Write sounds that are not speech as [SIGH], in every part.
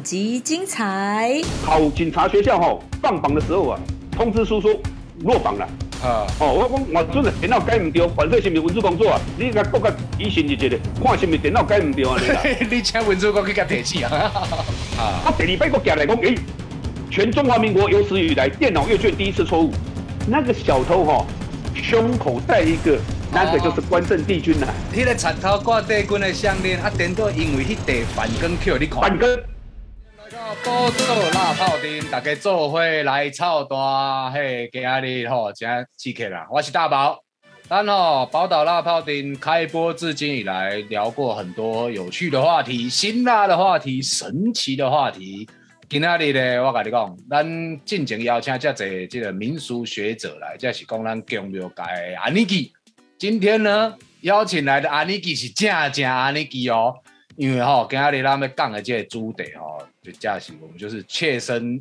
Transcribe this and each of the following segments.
本集精彩。考警察学校吼放榜的时候啊，通知书说落榜了。啊，哦，我讲我准的电脑改唔对，反正是毋是文书工作啊？你甲国家提醒一下，看是毋是电脑改唔对啊？你啦，[LAUGHS] 你请文字工去甲提起 [LAUGHS] 啊！啊，我第二摆我寄来讲，诶、全中华民国有史以来电脑阅卷第一次错误，那个小偷哈、胸口带一个，那个就是关圣帝君呐、迄个贼头挂帝君的项链，啊，颠倒因为迄地反光扣，你看。反根来到宝岛辣泡丁，大家做伙来操大嘿，今日吼真刺激啦！我是大宝。咱吼宝岛辣泡丁开播至今以来，聊过很多有趣的话题、辛辣的话题、神奇的话题。今日咧，我甲你讲，咱进前邀请遮侪这个民俗学者来，这是讲咱宫庙界的安尼基。今天呢，邀请来的安尼基是正正安尼基哦。因为吼、今日咱们讲的这个主题吼，就假期我们就是切身，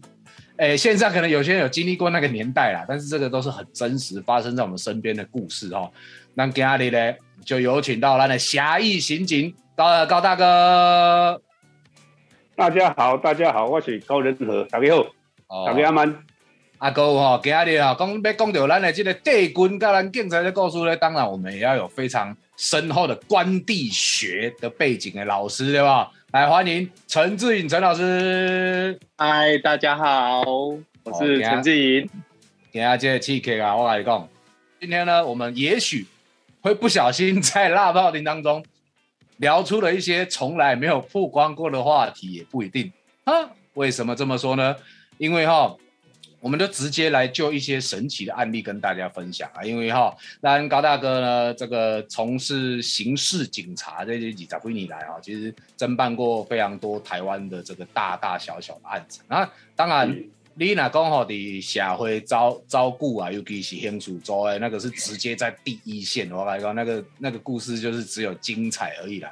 诶、线上可能有些人有经历过那个年代啦，但是这个都是很真实发生在我们身边的故事哦。那今仔日呢，就有请到咱的侠义刑警高高大哥，大家好，大家好，我是高仁和，大家好，哦大家们。阿哥吼，今仔日吼讲要讲到咱的这个帝君跟咱警察的故事呢，当然我们也要有非常深厚的官地学的背景的老师，对吧？来欢迎陈志颖陈老师。嗨，大家好，我是陈志颖。今天这个 TK 啊，我跟你讲，今天呢，我们也许会不小心在辣爆丁当中聊出了一些从来没有曝光过的话题，也不一定啊。为什么这么说呢？因为哈，我们就直接来就一些神奇的案例跟大家分享啊。因为哈，那高大哥呢，这个从事刑事警察这些几十几年来啊，其实侦办过非常多台湾的这个大大小小的案子啊。当然。你若讲吼，伫社会照照顾啊，尤其是刑事组的，那个是直接在第一线。我来讲，那个那个故事就是只有精彩而已啦。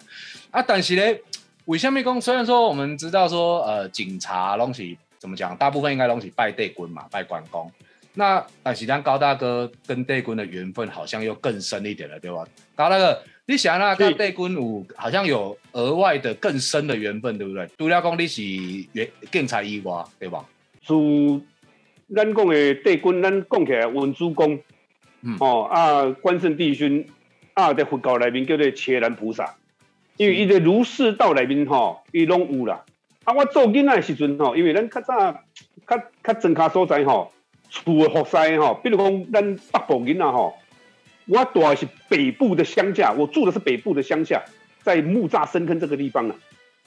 啊，但是咧，为什么讲？虽然说我们知道说，呃，警察拢是怎么讲，大部分应该拢是拜帝君嘛，拜关公。那但是咱高大哥跟帝君的缘分好像又更深一点了，对吧？高大哥，你想那跟帝君有好像有额外的更深的缘分，对不对？除了讲你是原警察以外，对吧？主咱讲的帝君，咱讲起来文主公，嗯哦啊，关圣帝君啊，在佛教内面叫做伽蓝菩萨，因为伊在儒释道内面吼，伊拢有啦。啊，我做囡仔的时阵吼，因为咱较早较较庄卡所在吼，厝的服侍吼，比如讲咱北部囡仔吼，我住的是北部的乡下，我住的是北部的乡下，在木栅深坑这个地方啊，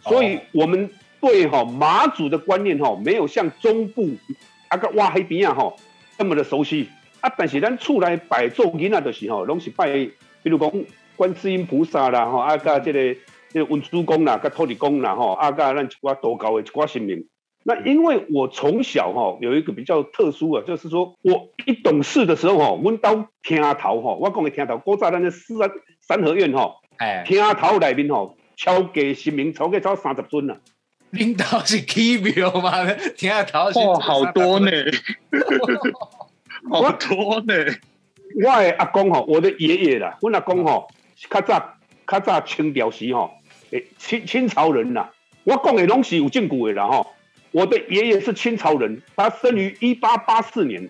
所以哦我们对哈马祖的观念吼，没有像中部啊个挖海边啊吼那么的熟悉啊。但是咱厝内摆做囡仔的时候，拢是拜，比如讲观世音菩萨啦吼，啊个这个这个文殊公啦，跟土地公啦吼，啊个咱一寡道教的一寡神明。那因为我从小哈有一个比较特殊啊，就是说我一懂事的时候吼，阮兜听头吼，我讲的听头，古早咱的四三三合院吼，哎，听头内面吼，超过神明超过超三十尊啦。领导是 key 表嘛？听下头哦，好多呢，[LAUGHS] 好多呢。我的阿公吼，我的爷爷啦，阮阿公吼，较早较早清朝时吼，诶清清朝人啦，我讲的东西有证据的啦吼。我的爷爷是清朝人，他生于一八八四年，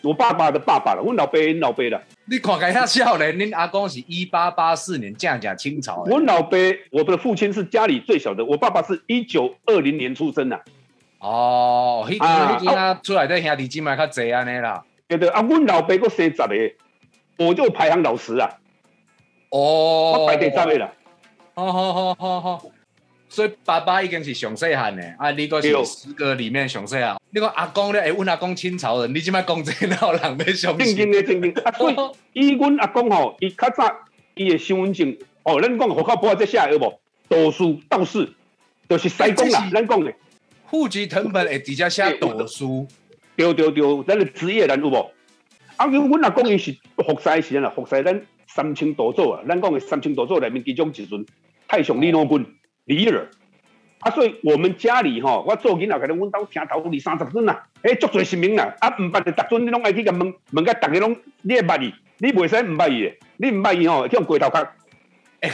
我爸爸的爸爸了，阮老爸阮老爸啦，你看起遐少年，恁阿公是一八八四年正正清朝的。阮老爸我的父亲是家里最小的，我爸爸是一九二零年出生的，哦，迄啊迄阵啊，出来的兄弟姊妹较济安尼啦。对对啊，阮老爸佫生十个，我就排行老十啊，哦，我排第十个啦。好好好好好。所以爸爸已经是上细汉的，啊，你个是对十个里面上细汉。你讲阿公咧，会阮阿公清朝人，你即摆讲这哪有人要相正经信？的正经 [LAUGHS] 啊，所以以阮阿公吼，伊较早伊的身份证，哦，咱讲户口簿这写的有无？道士道士，就是西公啦咱讲的，户籍成本会直接写读书。对对对，咱的职业人有无？啊，因为阮阿公伊是服侍时阵啦，服侍咱三清道祖啊，咱讲的三清道祖内面其中一尊太上李罗君李耳。啊，所以我们家里吼，我做囡仔，可能阮兜听头二三十尊啦，诶，足侪神明啦，啊，毋捌的，逐尊你拢爱去甲问，问甲逐个拢，你会捌伊，你袂使毋捌伊的，你毋捌伊吼，去用过头壳，哎，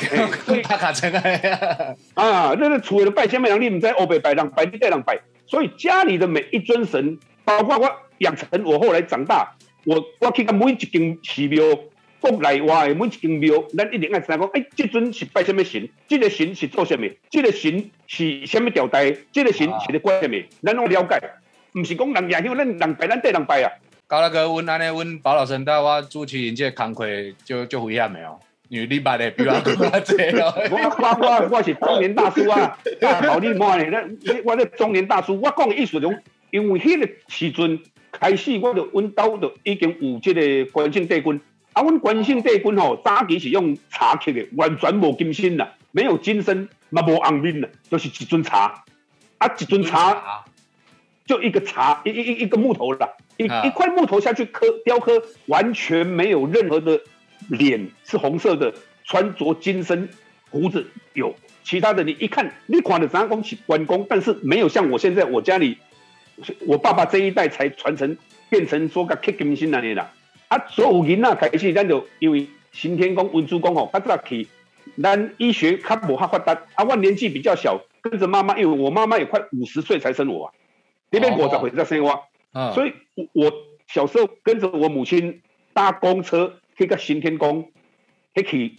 卡成啊，[LAUGHS] [LAUGHS] 啊，那个除了拜先拜人，你唔知欧北拜人拜，你带人拜，所以家里的每一尊神，包括我养成我后来长大，我我去到每一间寺庙，国内外的每一间庙，咱一定爱知道讲，哎，即阵是拜什么神？这个神是做什么？这个神是什么朝代？这个神是咧管什么？咱拢了解，唔是讲人家乡，咱人拜咱缀人拜啊。搞那个阮安尼阮包老师，带我主持人这工课就就危险没有？因为你捌的比我多 [LAUGHS] 济哦。我我我我是中年大叔啊！[LAUGHS] 好你莫呢？那我这中年大叔，我讲的意思就，因为迄个时阵开始，我就阮兜就已经有即个关圣帝君。啊，阮关圣帝君吼，早期是用茶刻的，完全无金身啦，没有金身，嘛无红面啦，就是一尊茶。啊，一尊茶就一个茶，一一一一个木头啦。一一块木头下去刻雕刻，完全没有任何的脸是红色的，穿着金身，胡子有，其他的你一看，你款的三公是关公，但是没有像我现在我家里，我爸爸这一代才传承变成说个刻金星那里啦。啊，所有人啊开始咱就因为新天宫、文殊宫吼，较早去，咱医学较无哈发达，啊，我年纪比较小，跟着妈妈，因为我妈妈也快五十岁才生我啊，那边我才回才生我。所以，我小时候跟着我母亲搭公车去个新天宫，去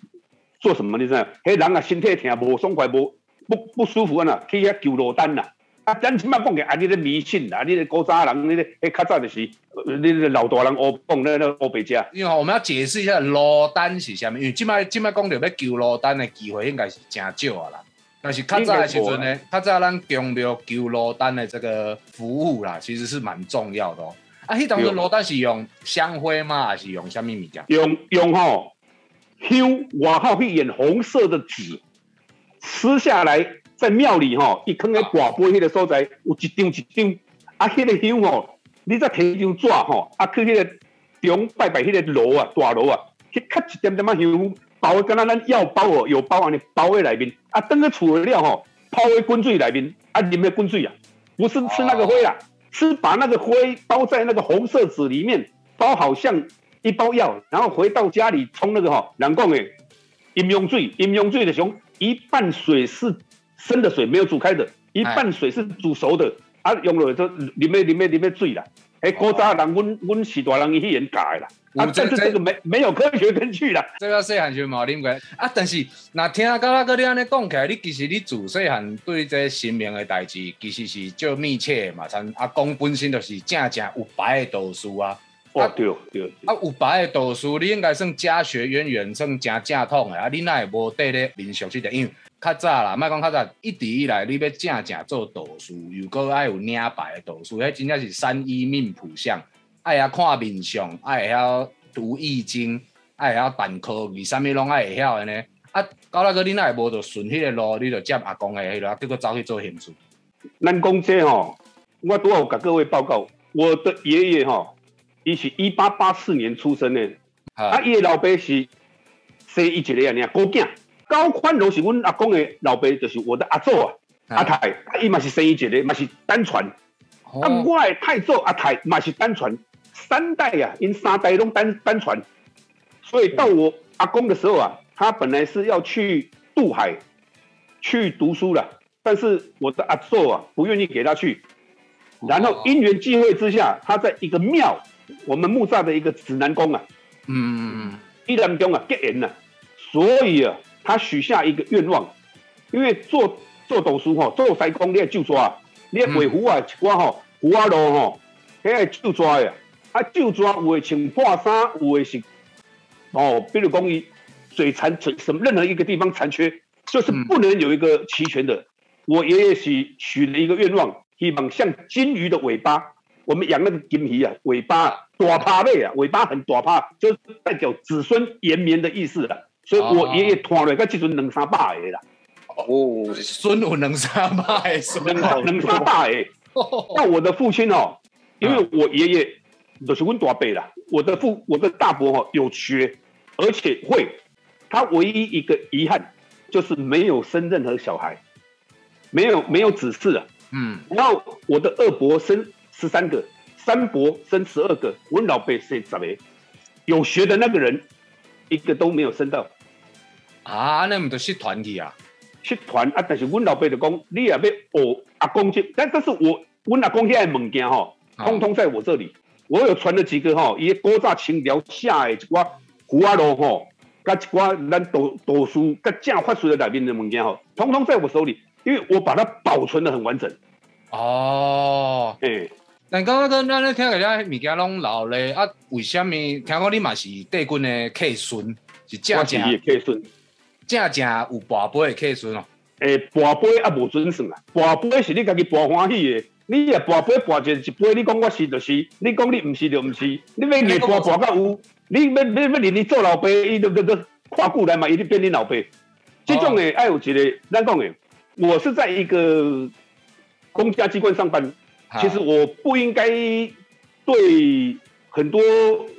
做什么？你知道？迄人啊，身体疼，无爽快，无不不舒服啊，去遐求罗丹呐。啊，咱即摆讲嘅啊，你咧迷信啊，你咧古早人，你咧迄较早就是，你咧老大人学讲那那学白家。因为我们要解释一下罗丹是啥物，因为即摆即摆讲到要求罗丹的机会应该是真少啊啦。但是较早的时阵呢，较早咱强调求罗丹的这个服务啦，其实是蛮重要的哦。啊，迄当时罗丹是用香灰吗？还是用啥物物件？用用吼香外口去演红色的纸，撕下来在庙里吼一坑喺挂杯迄个所在，有一张一张。啊，迄个香吼，你再摕一张纸吼，啊去迄个中拜拜迄个炉啊，大炉啊，去吸一点点仔香。包跟咱咱药包哦，有包安尼包喺内面啊，等个储的料吼，泡喺滚水内面啊，啉咩滚水啊？不是吃那个灰啊，是把那个灰包在那个红色纸里面，包好像一包药，然后回到家里冲那个吼，人讲诶，饮用水，饮用水的熊，一半水是生的水，没有煮开的，一半水是煮熟的，啊，用了就里面里面里面水啦。哎，古早人，阮阮是大人伊去演改啦，啊，这这这个没没有科学根据啦。这个细汉就冇啉过啊，但是那听阿高阿哥你安尼讲起来，你其实你自细汉对这神明的代志，其实是较密切的嘛。像阿公本身就是正正有白的道士啊。哦，对对。啊，有白的道士，你应该算家学渊源，算正正统的啊。你那会无对咧民俗这点？因为较早啦，莫讲较早，一直以来你要正正做导师，又搁爱有领牌的导师，迄真正是三一命谱相，爱晓看面相，爱会晓读易经，爱会晓办科技，啥物拢爱会晓的呢？啊，到那个你那会无就顺迄个路，你就接阿公的迄个，结果走去做兴趣。咱讲这吼，我都要甲各位报告，我的爷爷吼，伊是一八八四年出生的，啊，伊的老爸是生伊一个安尼高囝。高宽荣是阮阿公的老爸，就是我的阿祖啊，阿太，伊嘛是生一个，嘛是单传。啊，我的太祖阿太嘛是单传，三代呀，因三代拢单单传。所以到我阿公的时候啊，他本来是要去渡海去读书了，但是我的阿祖啊不愿意给他去。然后因缘际会之下，他在一个庙，我们木栅的一个指南宫啊，嗯嗯嗯，一南宫啊结缘了，所以啊。他许下一个愿望，因为做做读书吼，做西工你要就抓，你要维护啊，一寡吼胡啊路吼，迄个就抓呀，啊就抓有诶穿破衫，有诶是哦，比如讲伊嘴残存什么任何一个地方残缺，就是不能有一个齐全的。我爷爷许许了一个愿望，希望像金鱼的尾巴，我们养那个金鱼啊，尾巴大趴背啊，尾巴很大趴，就是代表子孙延绵的意思了。所以我爷爷拖了，个即阵两三百个啦。哦，孙有两三百个，两两三百个。那我的父亲哦，因为我爷爷就是温大伯啦，我的父我的大伯哦有学，而且会。他唯一一个遗憾就是没有生任何小孩，没有没有子嗣啊。嗯。然后我的二伯生十三个，三伯生十二个，我老伯生十个。有学的那个人。一个都没有升到，啊，那唔就失团体啊？失团啊！但是阮老爸就讲，你也要学阿公这，但但是我阮阿公遐物件吼，通通在我这里。我有传了几个吼，伊古早清朝写的一寡胡阿罗吼，甲一寡咱读读书甲正法术的内面的物件吼，通通在我手里，因为我把它保存的很完整。哦，诶，但刚刚跟咱咧听个遐物件拢老咧啊？为什么听讲你嘛是帝君的客孙，是正正的客孙，正正有跋杯的客孙哦？诶，跋杯啊无准算啊，跋杯是你家己跋欢喜的。你也跋杯跋一一杯，你讲我是就是，你讲你唔是就唔是，你要硬跋跋到有，你要要要连你做老爸，伊都都都跨过来嘛，伊就变你老爸。这种诶，爱有一个咱讲诶，我是在一个公家机关上班，其实我不应该对很多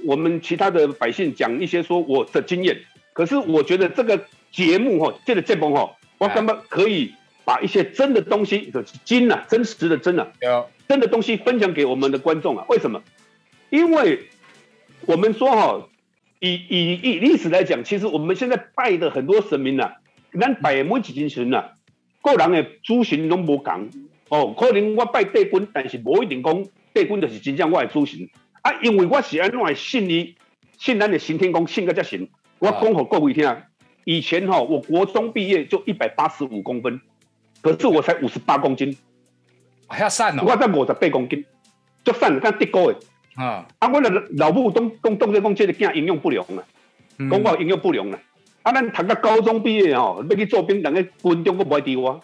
我们其他的百姓讲一些说我的经验，可是我觉得这个节目哈，这个节目哈，我根本可以。把一些真的东西，就是真啊，真实的真啊，真的东西分享给我们的观众啊。为什么？因为我们说哈，以以以历史来讲，其实我们现在拜的很多神明呐，咱拜每几尊神呐，个人的主神拢无共哦。可能我拜帝君，但是无一定讲帝君就是真正我的主神啊。因为我是安怎信伊，信咱的刑天宫，信个叫神。我讲给各位听，以前哈，我国中毕业就一百八十五公分。可是我才五十八公斤，还要瘦哦！我才五十八公斤，就散，看跌高诶。啊！啊，我的老母都都都在讲这个囝营养不良啊，讲我营养不良啊。啊，咱读到高中毕业哦，要去做兵，人个军中都不爱丢我，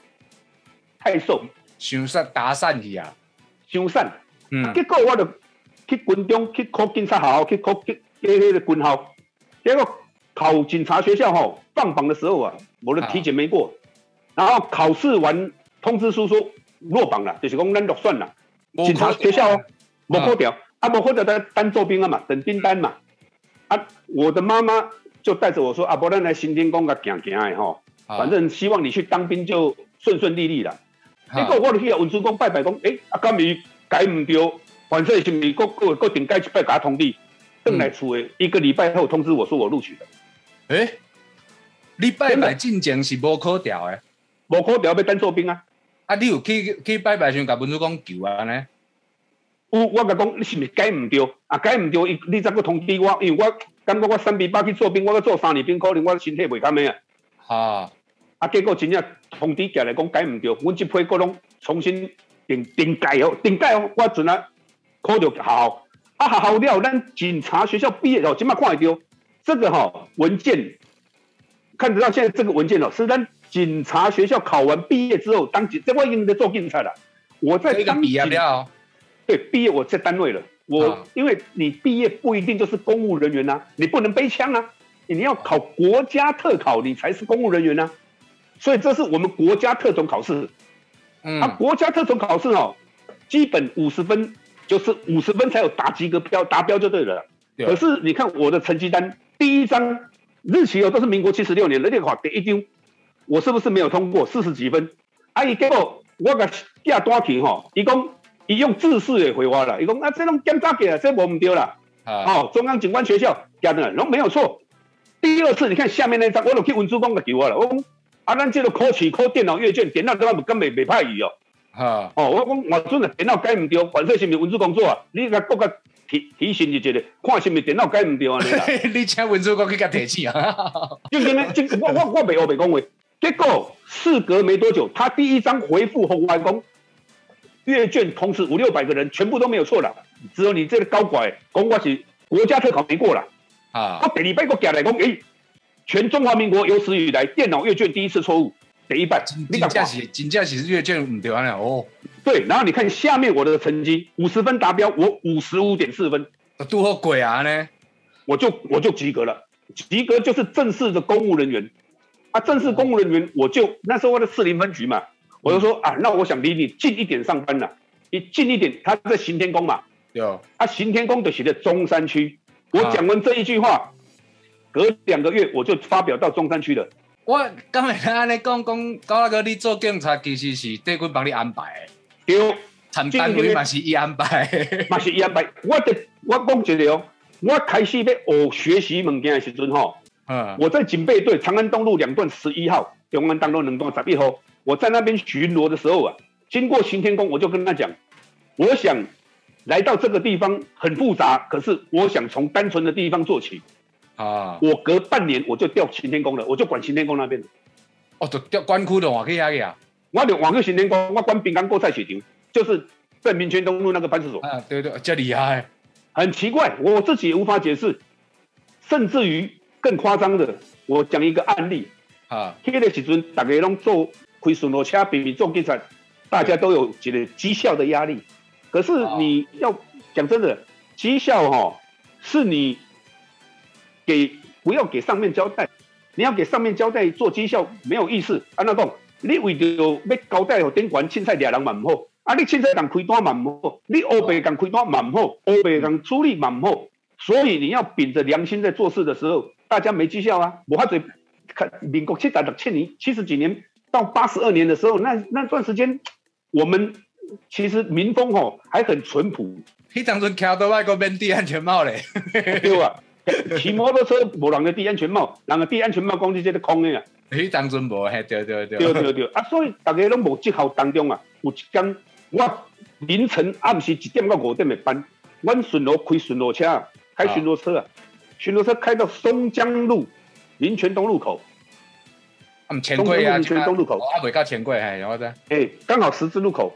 太瘦，想散打散去啊，想散。嗯。结果我就去军中去考警察校，去考去那个军校。结果考警察学校吼，放榜的时候啊，我的体检没过。然后考试完通知书说落榜了，就是讲咱落选了。警察学校哦，没过掉，啊，没扣掉在单做兵啊嘛，等兵单嘛。啊，我的妈妈就带着我说，啊，不然来新天宫个行行的吼，反正希望你去当兵就顺顺利利了。结果我去文书公拜拜讲，诶，啊，今日改唔掉，反正是咪各各各定改一拜给他通知，等来厝诶，一个礼拜后通知我说我录取了。诶，你拜拜进前是无考调诶。无可调要当做兵啊！啊，你有去去拜拜时，甲文书公求啊呢？有，我甲讲你是毋是改毋对？啊，改毋对，伊你怎个通知我？因为我感觉我三比八去做兵，我要做三年兵，可能我身体袂堪诶啊。哈！啊，结果真正通知过来讲改毋对，阮即批个拢重新定定改哦，定改哦，我阵啊考着学校，啊学校了，咱警察学校毕业哦，即马看会到这个哈文件，看得到现在这个文件哦，是咱。警察学校考完毕业之后，当警，这我已经在做警察了。我在当毕业了，对，毕业我在单位了。我因为你毕业不一定就是公务人员呐，你不能背枪啊，你要考国家特考，你才是公务人员呐。所以这是我们国家特种考试。嗯，啊，国家特种考试哦，基本五十分，就是五十分才有达及格标，达标就对了。可是你看我的成绩单，第一张日期哦都是民国七十六年，那个考第一丢。我是不是没有通过四十几分？啊，伊结果我个寄单去吼，伊讲伊用自式也回我了，伊讲啊，这种检查给了，这我唔丢了。哦，中央警官学校加的，然后没有错。第二次你看下面那张，我都去文珠公个给我了。我讲啊，咱这个考试考电脑阅卷，电脑都根本未歹伊哦。哈，哦，我讲我准的电脑改唔掉，反正是咪文字工作啊？你个各个提提醒就觉得，看是咪电脑改唔掉啊？[LAUGHS] 你请文字工去甲提醒啊？[LAUGHS] 就今天，就我我我未学未讲话。结果事隔没多久，他第一张回复红外公阅卷，同时五六百个人全部都没有错了，只有你这个高管讲我是国家特考没过了啊！我第二摆我夹来讲，诶，全中华民国有史以来电脑阅卷第一次错误，得一半。你真是真正是阅卷唔对啊！哦，对，然后你看下面我的成绩，五十分达标，我五十五点四分，多好鬼啊呢？我就我就及格了，及格就是正式的公务人员。啊，正式公务人员，我就那时候我在四零分局嘛，我就说啊，那我想离你近一点上班了，你近一点，他在行天宫嘛，有，啊，行天宫就写在中山区，我讲完这一句话，隔两个月我就发表到中山区了。我刚才安尼讲讲，高大哥，你做警察其实是帝君帮你安排，对，产单位嘛是伊安排，[LAUGHS] 嘛是伊安排。我的我讲一个哦，我开始要学学习物件的时阵吼。嗯，我在警备队长安东路两段十一号，永安东路两段十一号，我在那边巡逻的时候啊，经过行天宫，我就跟他讲，我想来到这个地方很复杂，可是我想从单纯的地方做起。啊，我隔半年我就调行天宫了，我就管行天宫那边。哦，就调关区的话去遐个啊。我就往个行天宫，我管滨江过菜市场，就是在民权东路那个办事所。啊，对对，这厉害。很奇怪，我自己也无法解释，甚至于更夸张的，我讲一个案例啊，迄个时阵大家拢做开巡逻车，比比做警察，大家都有觉得绩效的压力。可是你要讲真的，绩效哈，是你给不要给上面交代，你要给上面交代做绩效没有意思。安那讲，你为着要交代给顶管凊彩掠人嘛唔好。啊！你凊彩共开单嘛唔好，你乌白共开单嘛唔好，乌白共处理嘛唔好，所以你要秉着良心在做事的时候，大家没绩效啊！我还嘴看民国七十六七年七十几年到八十二年的时候，那那段时间，我们其实民风吼还很淳朴。迄当阵骑到外国边戴安全帽嘞，对啊，[LAUGHS] 骑摩托车无人个戴安全帽，人个戴安全帽讲你这个空的啊。迄当阵无，嘿对对对。对对对啊！所以大家拢无绩效当中啊，有一天。我凌晨暗时一点到五点的班，我巡逻开巡逻车，开巡逻车啊，巡逻车开到松江路林泉东路口，嗯，前柜啊，林泉东路口，啊，未到前柜，哎，然后呢？哎，刚好十字路口，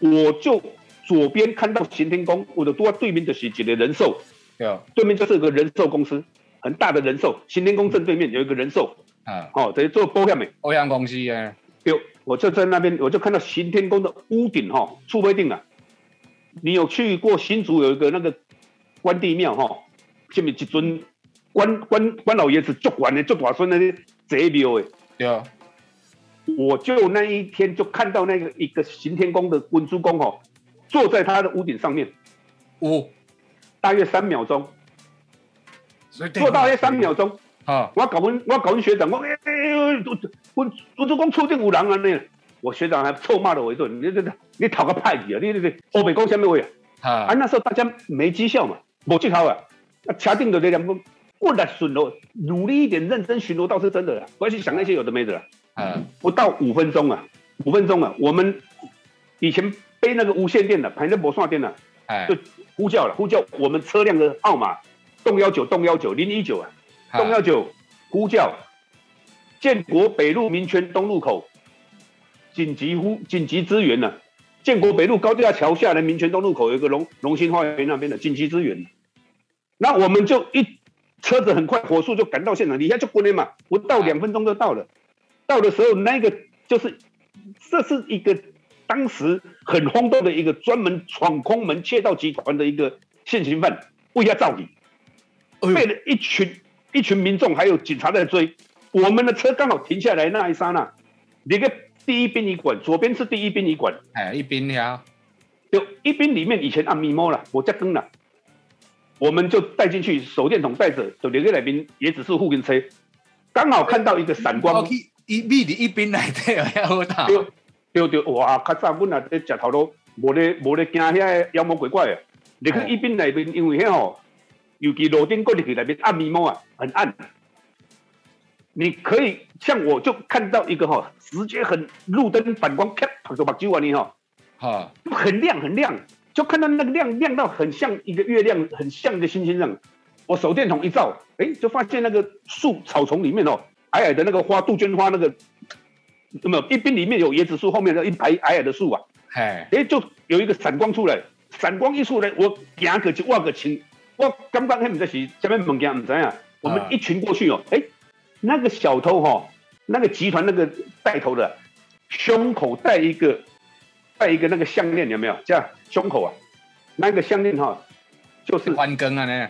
我就左边看到行天宫，我的多对面就是一个人寿，对，对面就是一个人寿公司，很大的人寿，行天宫正对面有一个人寿，啊，哦，等于做保险的，保险公司啊。有，我就在那边，我就看到行天宫的屋顶哈，出规定了。你有去过新竹有一个那个关帝庙哈，下面一尊关关关老爷子做完的做大孙那些贼庙的。对啊。我就那一天就看到那个一个行天宫的文殊公哦，坐在他的屋顶上面，哦，大约三秒钟，做大约三秒钟。啊！我搞问，我搞问学长，我哎哎哎，我我做工出定有人啊呢！我学长还臭骂了我一顿，你这这你讨个派去啊！你你你后北工下面位啊！啊！那时候大家没绩效嘛，没绩效啊！那掐定的这两个过来巡逻，努力一点，认真巡逻倒是真的啦，不要去想那些有的没的了。啊！不到五分钟啊，五分钟啊，我们以前背那个无线电的，反正无线电的，哎，就呼叫了，呼叫我们车辆的号码，洞幺九洞幺九零一九啊。动幺九呼叫，建国北路民权东路口紧急呼紧急支援呢。建国北路高架桥下的民权东路口有一个龙龙兴花园那边的紧急支援，那我们就一车子很快火速就赶到现场，底下就过来嘛，不到两分钟就到了。到的时候，那个就是这是一个当时很轰动的一个专门闯空门窃盗集团的一个现行犯，为他造底，被了一群。一群民众还有警察在追，我们的车刚好停下来那一刹那，那个第一殡仪馆左边是第一殡仪馆，哎，一边呀，就一边里面以前按密摸了，我加灯了，我们就带进去，手电筒带着，就连个来宾也只是护跟车，刚好看到一个闪光，一密的一边来的呀，好大，对对对，哇，较早阮啊在食头路，无咧无咧惊遐妖魔鬼怪啊，你去一边内边因为遐吼。尤其楼顶过去内面暗迷蒙啊，很暗。你可以像我就看到一个哈，直接很路灯反光，啪，跑个把九啊你哈，哈，很亮很亮，就看到那个亮亮到很像一个月亮，很像一个星星样。我手电筒一照，哎，就发现那个树草丛里面哦，矮矮的那个花杜鹃花那个，有没有？一边里面有椰子树，后面的一排矮矮的树啊，哎，哎，就有一个闪光出来，闪光一出来，我行个就挖个青。我刚刚还不知是什么物件，唔知啊。我们一群过去哦，哎，那个小偷哈，那个集团那个带头的，胸口戴一个戴一个那个项链，有没有？这样胸口啊，那个项链哈，就是翻更啊呢。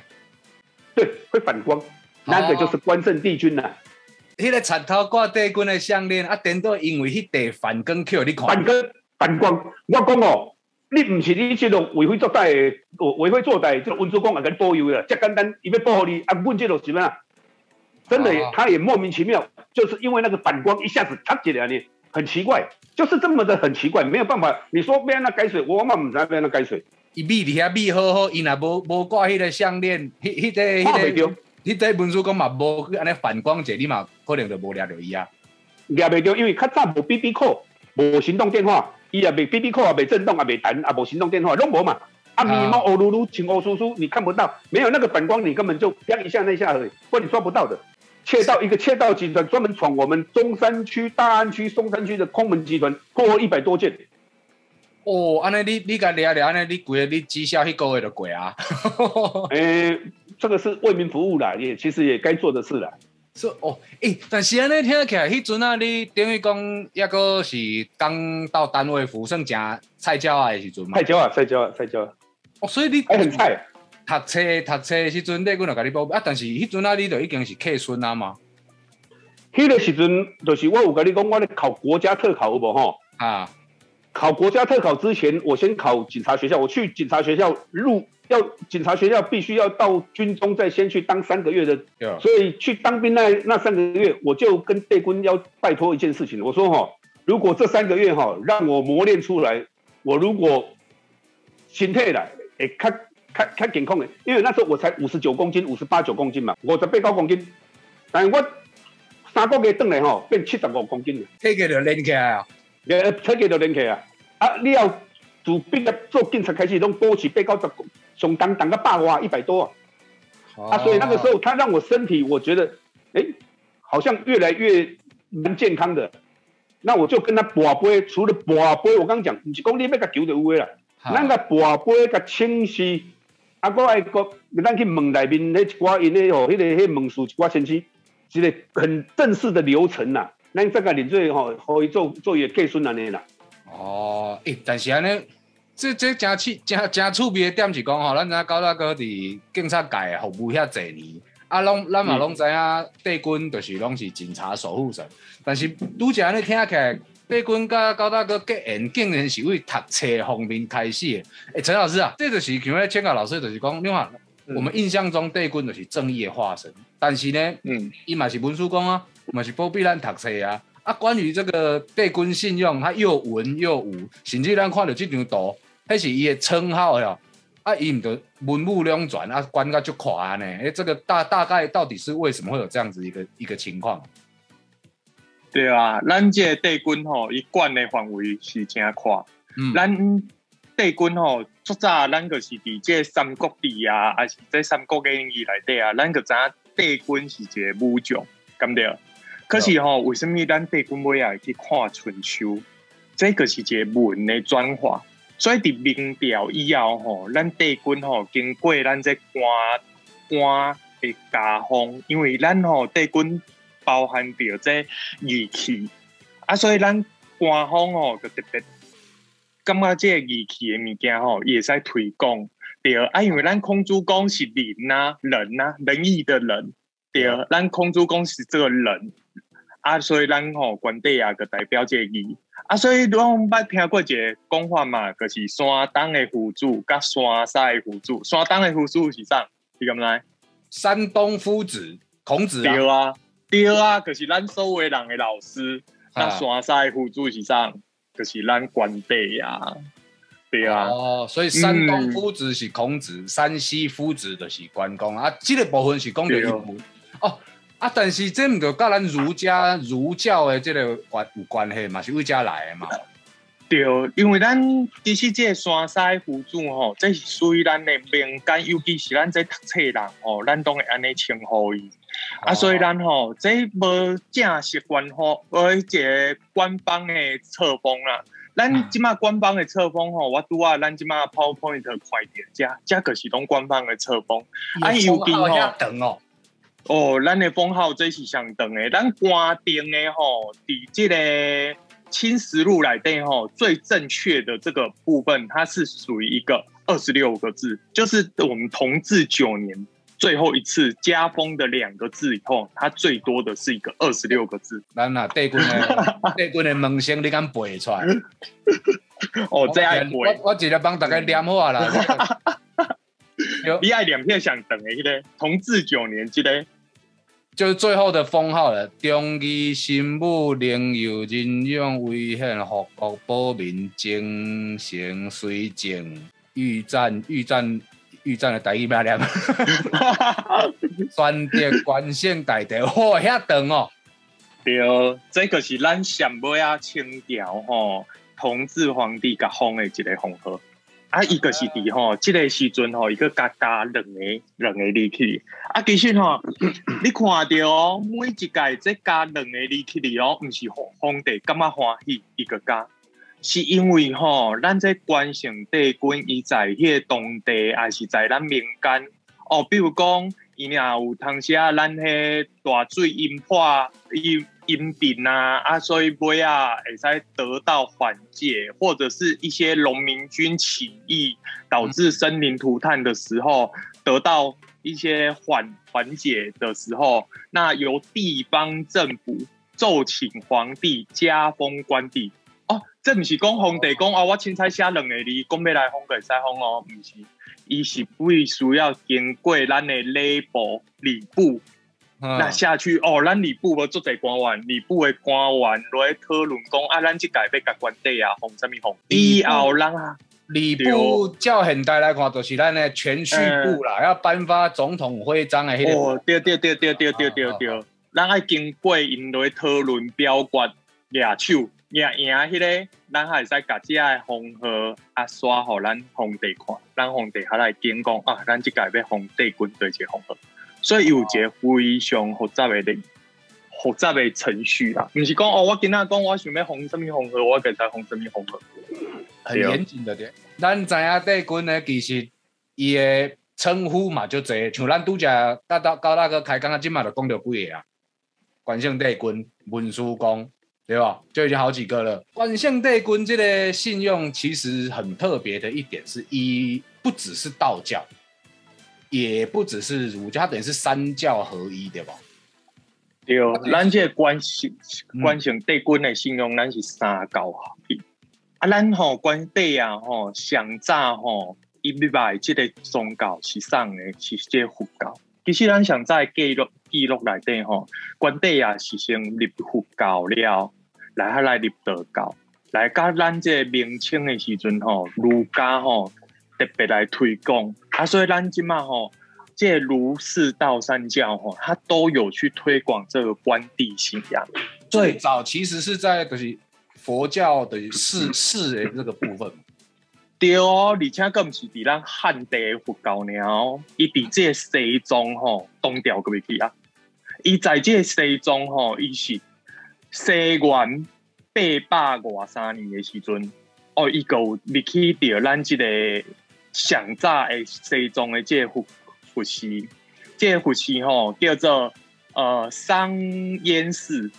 对，会反光，那个就是关圣帝君呐。迄个插头挂帝君的项链啊，等到因为迄地反光扣你看。反光反光，我讲哦。你唔是你这种为非作歹的，为非作歹，这个文殊公也给你保佑了，这简单，伊要保护你，啊，问这种什么啊？真的，他也莫名其妙，就是因为那个反光一下子插起来呢，很奇怪，就是这么的很奇怪，没有办法。你说要那改水，我嘛唔知要那改水。伊米底下米好好，伊若无无挂迄个项链，迄迄个迄个你这本书讲嘛无去安尼反光者，你嘛可能就无掠着伊啊。掠袂着，因为较早无 B B 扣，无行动电话，伊也袂 B B 扣，也袂震动，也袂弹，也无行动电话，拢无嘛。啊，咪猫欧噜噜，青欧叔叔，你看不到，没有那个反光，你根本就啪一下那一下而已，不然你抓不到的。窃盗一个窃盗集团专门闯我们中山区、大安区、松山区的空门集团，破获一百多件。哦，安尼你你甲聊聊，安尼你贵你绩效一个月就贵啊。[LAUGHS] 诶，这个是为民服务啦，也其实也该做的事啦。是哦，诶，但是安尼听起来，迄阵啊，你等于讲抑个是刚到单位服，算正菜鸟啊的时阵嘛？菜鸟啊，菜鸟啊，菜鸟啊。哦，所以你还很菜。读册读册时阵，内阮就甲你报啊，但是迄阵啊，你就已经是客孙啊嘛。迄个时阵，就是我有甲你讲，我咧考国家特考有无吼？啊。考国家特考之前，我先考警察学校。我去警察学校入，要警察学校必须要到军中，再先去当三个月的。所以去当兵那那三个月，我就跟队官要拜托一件事情。我说哈，如果这三个月哈让我磨练出来，我如果心态来，诶，看看看健康的，因为那时候我才五十九公斤，五十八九公斤嘛，我才八九公斤，但我三个月等来吼变七十五公斤了，体格就练起来啊。呃，体格就练起啊！啊，你要从毕业做警察开始，拢保持八九十，上当当个百哇一百多啊！啊，所以那个时候他让我身体，我觉得，哎，好像越来越蛮健康的。那我就跟他拔杯，除了拔杯，我刚讲，不是讲你要甲球就有诶啦，咱个拔杯甲清晰，啊，我爱个，咱去问内面那一寡因咧哦，迄个迄问数一寡清洗，一个很正式的流程呐。咱这个领队吼，可以做做一个计算安尼啦。哦，诶，但是安尼，这这真趣真真趣味的点是讲吼，咱知高大哥伫警察界服务遐侪年，啊，拢咱嘛拢知影，帝军就是拢是警察守护神。但是拄则安尼听起来，帝军甲高大哥结缘，竟然是为读册方面开始的。诶，陈老师啊，这就是像咧，请教老师就是讲，你看，我们印象中帝军就是正义的化身，但是呢，嗯，伊嘛是文书工啊。嘛是保庇咱读册啊！啊，关于这个帝君信用，他又文又武，甚至咱看到这张图，迄是伊的称号哟。啊，伊毋得文武两全啊，官个就垮呢。哎，这个大大概到底是为什么会有这样子一个一个情况？对啊，咱这帝君吼，伊管的范围是真宽。嗯，咱帝君吼，出早咱就是伫这三国地啊，还是在三国演义内底啊，咱就知影帝君是一个武将，咁对。可是吼，为什么咱帝君尾啊去看春秋？这个是一个文的转化，所以伫明朝以后吼，咱帝君吼经过咱这官官的加封，因为咱吼帝君包含着这义气啊，所以咱官方吼就特别感觉这义气的物件吼也在推广。对啊，因为咱空主公是人呐，人呐，仁义的人。对，咱空主公是这个人。啊，所以咱吼关帝啊个代表这义啊，所以拢捌听过一个讲法嘛，就是山东的辅助甲山西的辅助，山东的辅助是啥？是咁来？山东夫子孔子对啊，对啊，就是咱所有人的老师。那山西的辅助是啥？就是咱关帝啊，对啊。哦，所以山东夫子是孔子，山西夫子就是关公啊，这个部分是讲的哦。啊，但是这毋就甲咱儒家儒教的这个关有关系嘛？是为家来的嘛？对，因为咱其实这山西辅助吼，这是属于咱的民间，尤其是咱这读册人吼，咱都会安尼称呼伊。啊，所以咱吼这无正式官方，而且官方的册封啦。咱即马官方的册封吼，我拄啊，咱即马 PowerPoint 快点，加加个是拢官方的册封。啊，尤其吼。哦，咱的封号这是相当的，咱官定的吼，伫这个《青石路》来底吼，最正确的这个部分，它是属于一个二十六个字，就是我们同治九年最后一次加封的两个字以后，它最多的是一个二十六个字。咱啊，帝君的 [LAUGHS] 帝君的梦想，你敢背出来？哦，这样背，我我直接帮大家念好啦。[LAUGHS] 你爱两片相等的，迄个同治九年记得。就是最后的封号了，中医心武，能有仁勇，威宪复国保民，精诚绥靖，御战御战预战的第一名念，[LAUGHS] 选择关县大地，哇，遐长哦。对，这个是咱上尾啊清朝吼，同治皇帝甲封的一个封号。啊，伊个是伫吼，即个时阵吼，伊个加加两个两个离去。啊，其实吼，[COUGHS] 你看着哦，每一届即加两个离去哩哦，毋是皇帝感觉欢喜伊个加，是因为吼，咱这关姓帝君伊在迄个当地，还是在咱民间哦，比如讲，伊若有当时啊，咱迄大水淹破伊。因病啊啊，所以尾啊会使得到缓解，或者是一些农民军起义导致生灵涂炭的时候，得到一些缓缓解的时候，那由地方政府奏请皇帝加封官地。哦，这不是讲皇帝讲啊，我凊彩写两个字，讲要来封个使封哦，不是，伊是必须要经过咱的礼部礼部。那下去哦，咱礼部无做在官员，礼部的官员来讨论讲啊，咱即改要甲官地啊，红什么红？以后咱啊，礼部较现代来看，就是咱的全序部啦，要颁发总统徽章的迄个。哦，对对对对对对对对，咱爱经过因来讨论表决，举手赢赢迄个，咱还会使甲只个封号啊刷互咱皇帝看，咱皇帝还来见讲啊，咱即改要皇帝军队一个封号。所以有一个非常复杂的、复杂的程序啦，不是讲哦，我今仔讲我想要封什么封号，我给他封什么封号，很严谨的对。咱知影帝君呢，其实伊的称呼嘛就侪，像咱拄只大大高大哥开讲啊，今嘛就讲到几个啊，关姓帝君、文殊公，对吧？就已经好几个了。关姓帝君这个信用其实很特别的一点是，一不只是道教。也不只是儒家，等于是三教合一，对吧？对，咱这关系关系对君的信用，咱是三教合一。啊，咱吼关帝啊，吼上早吼一礼拜这个宗教是上的，是这佛教。其实咱上早记录记录内底吼，关帝啊是先立佛教了，来下来立道教，来甲咱这明清的时阵吼，儒家吼。特别来推广啊，所以咱今嘛吼，这儒释道三教吼，他都有去推广这个关帝信仰。最早其实是在就是佛教的释释的这个部分。对哦，而且更是伫咱汉地佛教了，伊伫这西藏吼东调个位去啊，伊在这西藏吼，伊是西元八百外三年的时阵，哦，伊个入去着咱这个。上早诶，西藏的这佛佛寺，这佛寺吼叫做呃商烟寺，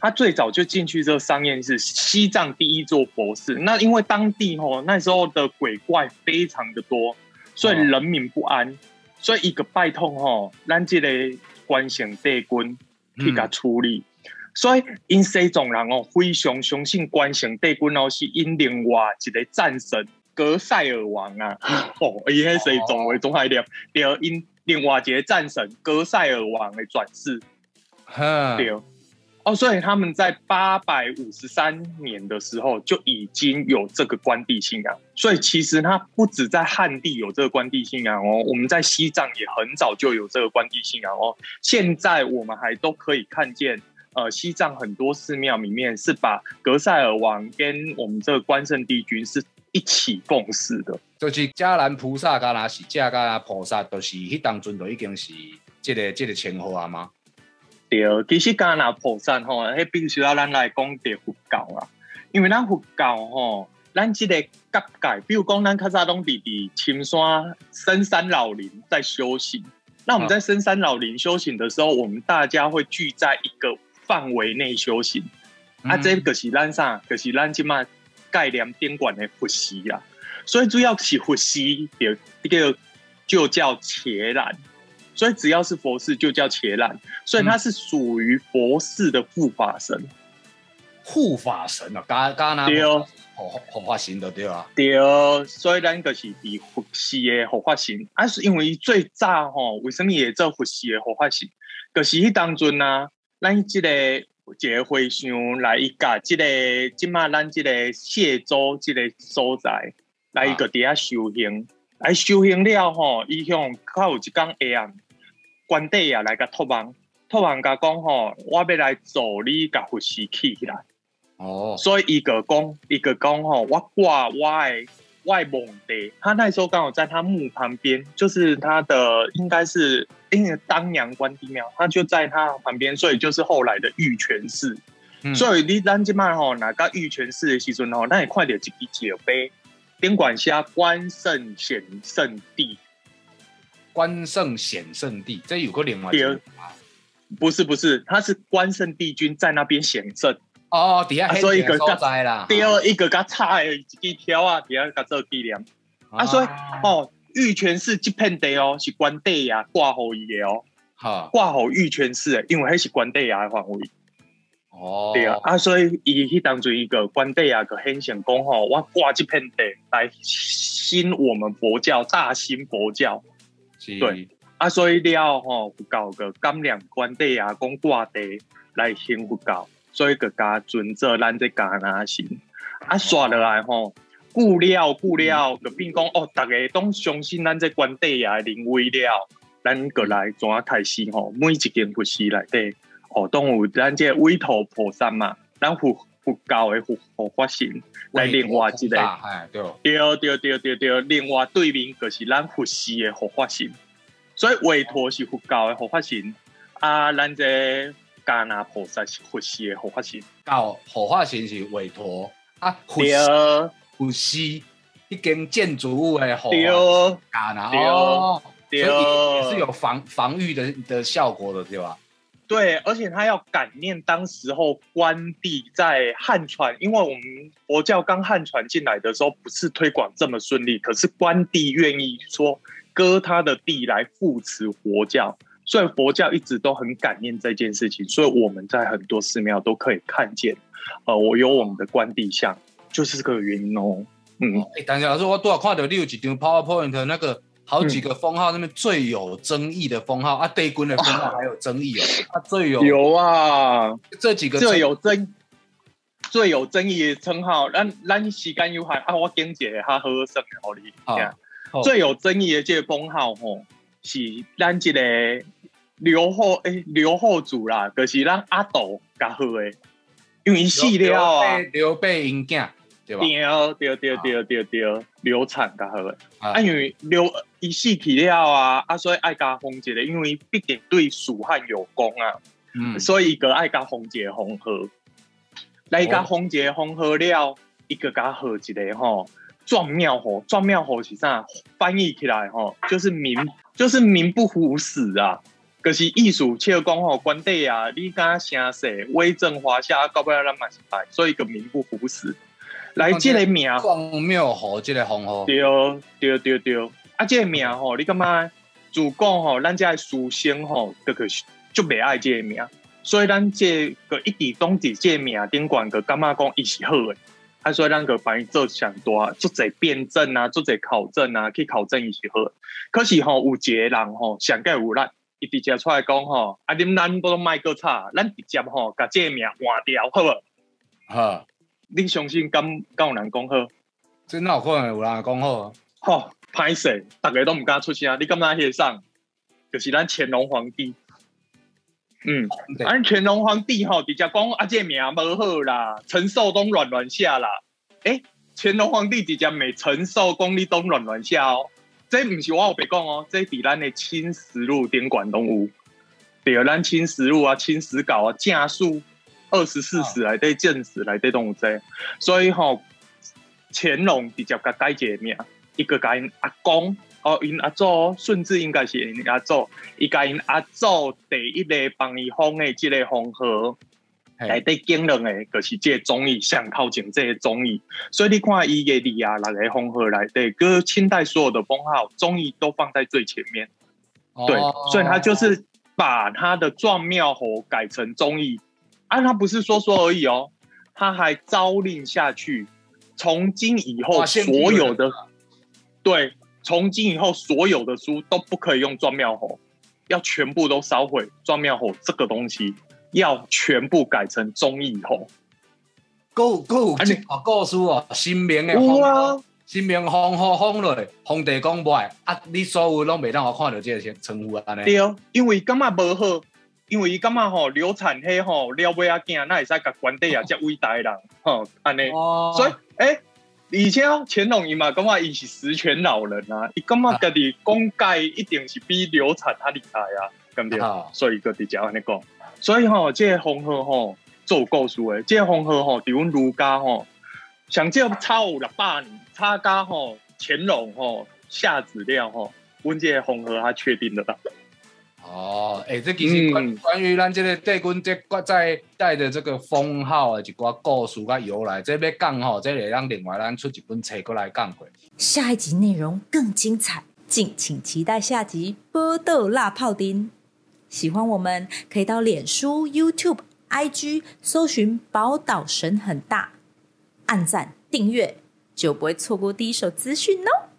他最早就进去这商烟寺，西藏第一座佛寺。那因为当地吼那时候的鬼怪非常的多，所以人民不安，所以一个拜托吼，咱这个关姓帝君去甲处理。所以因西藏人哦非常相信关姓帝君哦是因另外一个战神。格塞尔王啊，哦，伊迄是总为总海念，第二因另外一个战神格塞尔王的转世，对，哦，所以他们在八百五十三年的时候就已经有这个关帝信仰，所以其实他不止在汉地有这个关帝信仰哦，我们在西藏也很早就有这个关帝信仰哦，现在我们还都可以看见，呃，西藏很多寺庙里面是把格塞尔王跟我们这个关圣帝君是。一起共事的，就是迦南菩萨、迦那是迦迦菩萨，都是迄当阵都已经是这个这个称呼啊吗？对，其实迦那菩萨吼，迄必须要咱来讲的佛教啊，因为咱佛教吼，咱这个各界，比如讲咱卡萨东弟弟青山深山老林在修行，那我们在深山老林修行的时候，我们大家会聚在一个范围内修行，啊，这个是咱啥？就是咱即嘛。概念宾馆的佛系啊，所以主要是佛系，有一个就叫伽蓝，所以只要是佛寺就叫伽蓝，所以它是属于佛寺的护法神，护法神啊，加加那对哦，护护法神的对啊，对哦，所以咱个是以佛系的护法神，啊是因为最早吼，为什么也做佛系的护法神？就是迄当中啊，咱这个。一个会想来一个，即个即马咱即个谢州即个所在来一个底下修行，来修行了吼，伊向较有一工会啊，官邸啊来甲托梦，托梦甲讲吼，我要来助你甲佛寺起起来。哦，所以一个讲一个讲吼，我挂我诶的我的，他那时候刚好在他墓旁边，就是他的应该是因为当阳关帝庙，他就在他旁边，所以就是后来的玉泉寺。嗯所以你咱即摆吼，哪个玉泉寺的时阵吼，咱会看到一支石碑，顶管下关圣显圣地，关圣显圣地，这有个另外一对个不是不是，他是关圣帝君在那边显圣。哦，底下啊所以一个所在啦，第二一个甲插的一支条啊，底下甲做纪念。啊，所以哦，玉泉寺这片地哦是关帝爷挂好伊的哦，哈，挂好玉泉寺的，因为迄是关帝爷的范围。哦，对啊，啊，所以伊迄当中一个关帝爷个很想讲吼，我挂这片地来兴我们佛教，大兴佛教。对，啊，所以了吼，佛教个感念关帝爷讲挂地来兴佛教，所以个加尊做咱这加拿行。啊，刷落来吼，顾了顾了，就变讲哦，大家都相信咱这关帝爷的灵威了，咱过来怎啊开始吼，每一间佛寺内底。哦，都有咱这委托菩萨嘛，咱佛佛教的佛佛法神来另外一个，哎，对，对对对对对，另外对面就是咱佛寺的佛法神，所以委托是佛教的佛法神，啊，咱这迦拿菩萨是佛寺的佛法神，到火化神是委托啊，佛对。佛寺一间建筑物的火对。嘎拿对。哦，对，所以也是有防防御的的效果的，对吧？对，而且他要感念当时候关帝在汉传，因为我们佛教刚汉传进来的时候，不是推广这么顺利，可是关帝愿意说割他的地来扶持佛教，所以佛教一直都很感念这件事情，所以我们在很多寺庙都可以看见，呃，我有我们的关帝像，就是这个原因哦。嗯，哎，等一下老师，我多少看到你有几张 PowerPoint 那个好几个封号，那边最有争议的封号啊，对军的封号还有争议哦，啊，最有有啊，这几个最有争最有争议的称号，咱咱时间有限啊，我讲一个较好算的，互你听。最有争议的这个封号吼，是咱这个刘后诶刘后主啦，就是咱阿斗甲好诶，因为伊死了啊，刘备因囝对吧？对对对对对对，流产甲好的，啊啊因为刘伊死去了啊，啊所以爱加封一个，因为毕竟对蜀汉有功啊。嗯，所以伊个爱甲封一个封号，来甲封一个封号了，伊个甲好一个吼壮庙吼，壮庙吼是啥？翻译起来吼，就是名，就是名不符死啊。可、是艺术切讲吼，关帝啊，你敢声势威震华夏，到尾咱嘛是败，所以个名不符实。来，这个名。荒谬吼，这个封号，对对对对，啊，这个名吼，你感觉自讲吼，咱这书生吼，这个就袂爱这个名，所以咱这个一直当伫这个名顶管个感觉讲伊是好诶，啊，所以咱个帮伊做上大，做者辩证啊，做者考证啊，去考证伊是好。可是吼，有一个人吼，上个有力，伊直接出来讲吼，啊，恁咱都卖个差，咱直接吼，甲这个名换掉，好无？哈，你相信敢敢有人讲好？真哪有可能有人讲好？吼，歹势，逐个都毋敢出声。你感觉迄上，就是咱乾隆皇帝。嗯，对咱乾隆皇帝吼，直接讲啊，这名无好啦，陈寿东乱乱写啦。诶、乾隆皇帝直接骂陈寿讲你东乱乱写哦，这毋是我有白讲哦，这伫咱的《清实录》顶管拢有。对，咱《清实录》啊，《清史稿》啊，正书二十四史内底正史内底都有这，所以吼、乾隆直接甲改一个名，伊个甲因阿公，哦，因阿祖，顺治应该是因阿祖，伊甲因阿祖第一个帮伊封的即个封号，内嘿，底经两个就是即个总义，上头前即个总义，所以你看伊个里啊六个封号内底，跟清代所有的封号总义都放在最前面。对，哦所以他就是把他的壮庙侯改成忠义，啊，他不是说说而已哦，他还诏令下去，从今以后所有的人对，从今以后所有的书都不可以用壮庙侯，要全部都烧毁，壮庙侯这个东西要全部改成忠义侯。够够啊你啊，故事哦，新名的有封，啊，新明风雨风落，皇帝讲不爱啊，你所有拢未当我看到这个称呼安尼。对，因为感觉无好，因为伊感觉吼流产迄吼了尾啊囝，那会使甲官帝啊，[LAUGHS] 遮伟大人吼安尼。所以诶，以前乾隆伊嘛感觉伊是实权老人啊，伊感觉家己功盖一定是比流产较厉害啊，对不对？所以家己就安尼讲。所以吼，这个风河吼做故事诶，这个风河吼伫阮儒家吼，上少差有六百年，差家吼乾隆吼下子料吼，阮这个风河他确定的啦。哦，诶，这其实关关于咱这个帝君这国在带的这个封号的一寡故事甲由来，这要讲吼，这会让另外咱出一本册过来讲过。下一集内容更精彩，敬请期待下集《波豆辣泡丁》。喜欢我们，可以到脸书、YouTube、IG 搜寻“宝岛神很大”，按赞订阅，就不会错过第一手资讯哦。